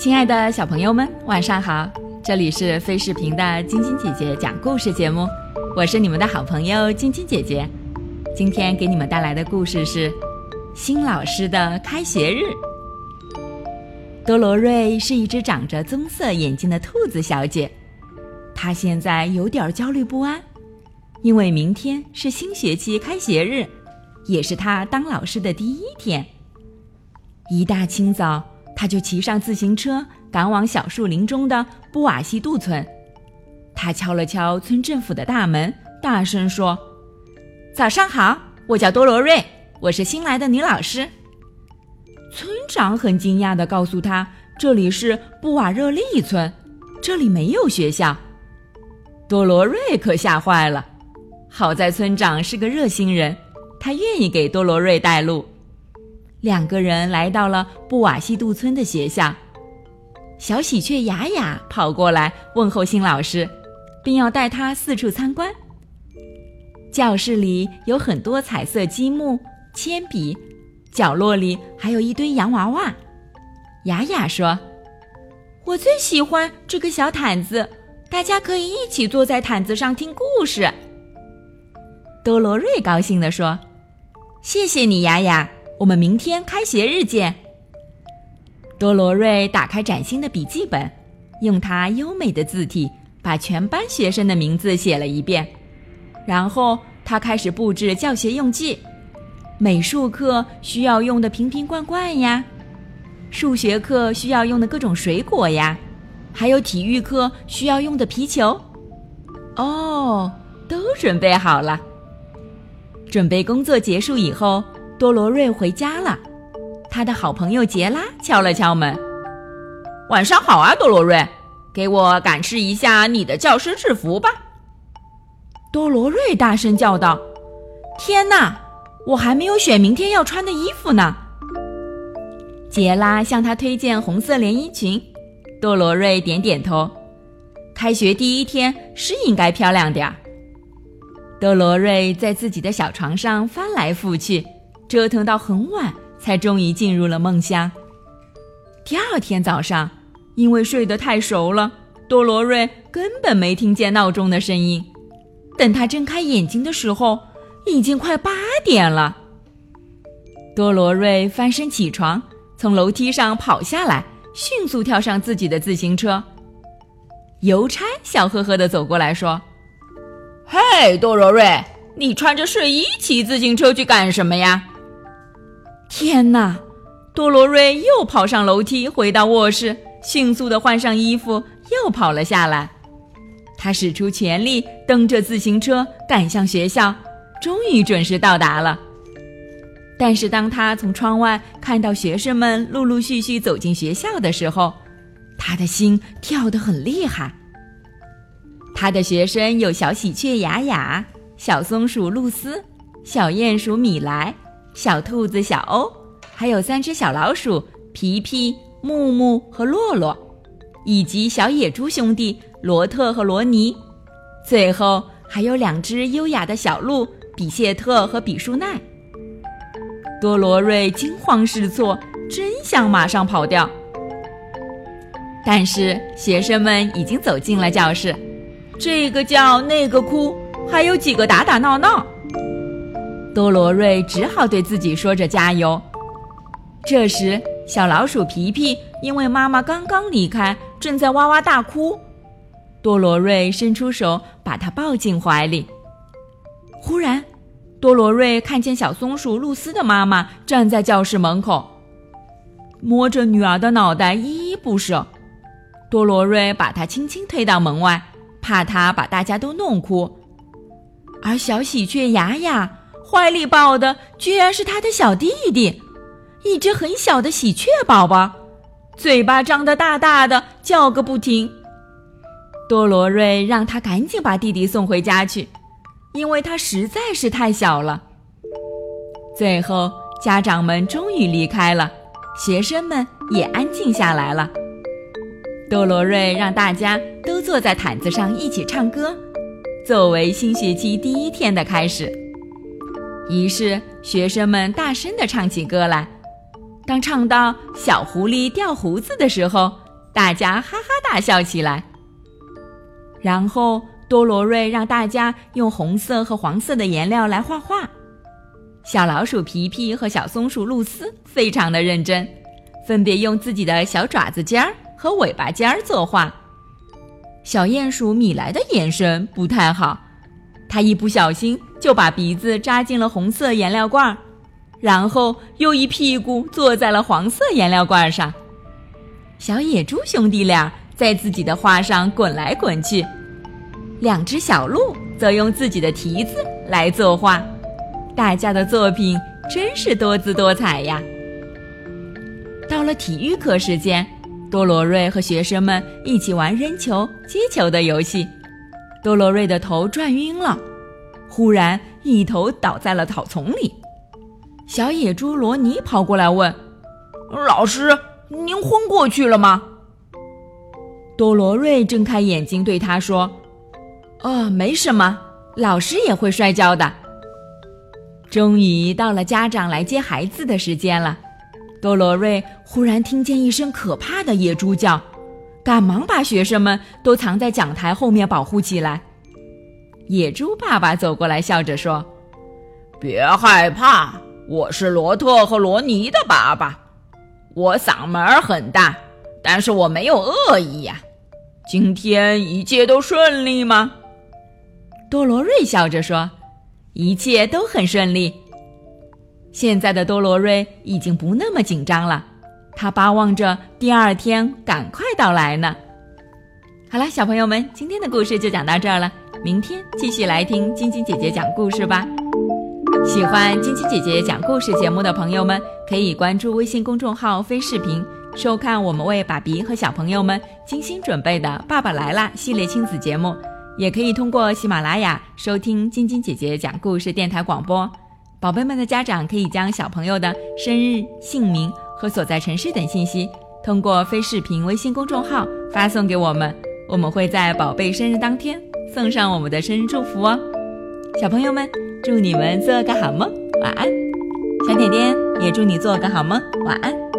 亲爱的小朋友们，晚上好！这里是飞视频的晶晶姐姐讲故事节目，我是你们的好朋友晶晶姐姐。今天给你们带来的故事是新老师的开学日。多罗瑞是一只长着棕色眼睛的兔子小姐，她现在有点焦虑不安，因为明天是新学期开学日，也是她当老师的第一天。一大清早。他就骑上自行车，赶往小树林中的布瓦西杜村。他敲了敲村政府的大门，大声说：“早上好，我叫多罗瑞，我是新来的女老师。”村长很惊讶地告诉他：“这里是布瓦热利村，这里没有学校。”多罗瑞可吓坏了。好在村长是个热心人，他愿意给多罗瑞带路。两个人来到了布瓦西杜村的学校，小喜鹊雅雅跑过来问候新老师，并要带他四处参观。教室里有很多彩色积木、铅笔，角落里还有一堆洋娃娃。雅雅说：“我最喜欢这个小毯子，大家可以一起坐在毯子上听故事。”多罗瑞高兴地说：“谢谢你，雅雅。”我们明天开学日见。多罗瑞打开崭新的笔记本，用他优美的字体把全班学生的名字写了一遍，然后他开始布置教学用具：美术课需要用的瓶瓶罐罐呀，数学课需要用的各种水果呀，还有体育课需要用的皮球。哦，都准备好了。准备工作结束以后。多罗瑞回家了，他的好朋友杰拉敲了敲门。晚上好啊，多罗瑞，给我展示一下你的教师制服吧。多罗瑞大声叫道：“天哪，我还没有选明天要穿的衣服呢。”杰拉向他推荐红色连衣裙，多罗瑞点点头。开学第一天是应该漂亮点儿。多罗瑞在自己的小床上翻来覆去。折腾到很晚，才终于进入了梦乡。第二天早上，因为睡得太熟了，多罗瑞根本没听见闹钟的声音。等他睁开眼睛的时候，已经快八点了。多罗瑞翻身起床，从楼梯上跑下来，迅速跳上自己的自行车。邮差笑呵呵地走过来说：“嘿，多罗瑞，你穿着睡衣骑自行车去干什么呀？”天哪！多罗瑞又跑上楼梯，回到卧室，迅速的换上衣服，又跑了下来。他使出全力，蹬着自行车赶向学校，终于准时到达了。但是，当他从窗外看到学生们陆陆续续走进学校的时候，他的心跳得很厉害。他的学生有小喜鹊雅雅、小松鼠露丝、小鼹鼠米莱。小兔子小欧，还有三只小老鼠皮皮、木木和洛洛，以及小野猪兄弟罗特和罗尼，最后还有两只优雅的小鹿比谢特和比舒奈。多罗瑞惊慌失措，真想马上跑掉，但是学生们已经走进了教室，这个叫那个哭，还有几个打打闹闹。多罗瑞只好对自己说着加油。这时，小老鼠皮皮因为妈妈刚刚离开，正在哇哇大哭。多罗瑞伸出手把它抱进怀里。忽然，多罗瑞看见小松鼠露丝的妈妈站在教室门口，摸着女儿的脑袋依依不舍。多罗瑞把她轻轻推到门外，怕她把大家都弄哭。而小喜鹊雅雅。怀里抱的居然是他的小弟弟，一只很小的喜鹊宝宝，嘴巴张得大大的，叫个不停。多罗瑞让他赶紧把弟弟送回家去，因为他实在是太小了。最后，家长们终于离开了，学生们也安静下来了。多罗瑞让大家都坐在毯子上一起唱歌，作为新学期第一天的开始。于是，学生们大声地唱起歌来。当唱到“小狐狸掉胡子”的时候，大家哈哈大笑起来。然后多罗瑞让大家用红色和黄色的颜料来画画。小老鼠皮皮和小松鼠露丝非常的认真，分别用自己的小爪子尖儿和尾巴尖儿作画。小鼹鼠米莱的眼神不太好，他一不小心就把鼻子扎进了红色颜料罐，然后又一屁股坐在了黄色颜料罐上。小野猪兄弟俩在自己的画上滚来滚去，两只小鹿则用自己的蹄子来作画。大家的作品真是多姿多彩呀！到了体育课时间，多罗瑞和学生们一起玩扔球、接球的游戏。多罗瑞的头转晕了，忽然一头倒在了草丛里。小野猪罗尼跑过来问：“老师，您昏过去了吗？”多罗瑞睁开眼睛对他说：“哦，没什么，老师也会摔跤的。”终于到了家长来接孩子的时间了，多罗瑞忽然听见一声可怕的野猪叫，赶忙把学生们都藏在讲台后面保护起来。野猪爸爸走过来，笑着说：“别害怕，我是罗特和罗尼的爸爸。我嗓门很大，但是我没有恶意呀。今天一切都顺利吗？”多罗瑞笑着说。一切都很顺利。现在的多罗瑞已经不那么紧张了，他巴望着第二天赶快到来呢。好了，小朋友们，今天的故事就讲到这儿了，明天继续来听晶晶姐姐讲故事吧。喜欢晶晶姐姐讲故事节目的朋友们，可以关注微信公众号“飞视频”，收看我们为爸比和小朋友们精心准备的《爸爸来啦》系列亲子节目。也可以通过喜马拉雅收听晶晶姐姐讲故事电台广播。宝贝们的家长可以将小朋友的生日、姓名和所在城市等信息，通过非视频微信公众号发送给我们，我们会在宝贝生日当天送上我们的生日祝福哦。小朋友们，祝你们做个好梦，晚安。小点点也祝你做个好梦，晚安。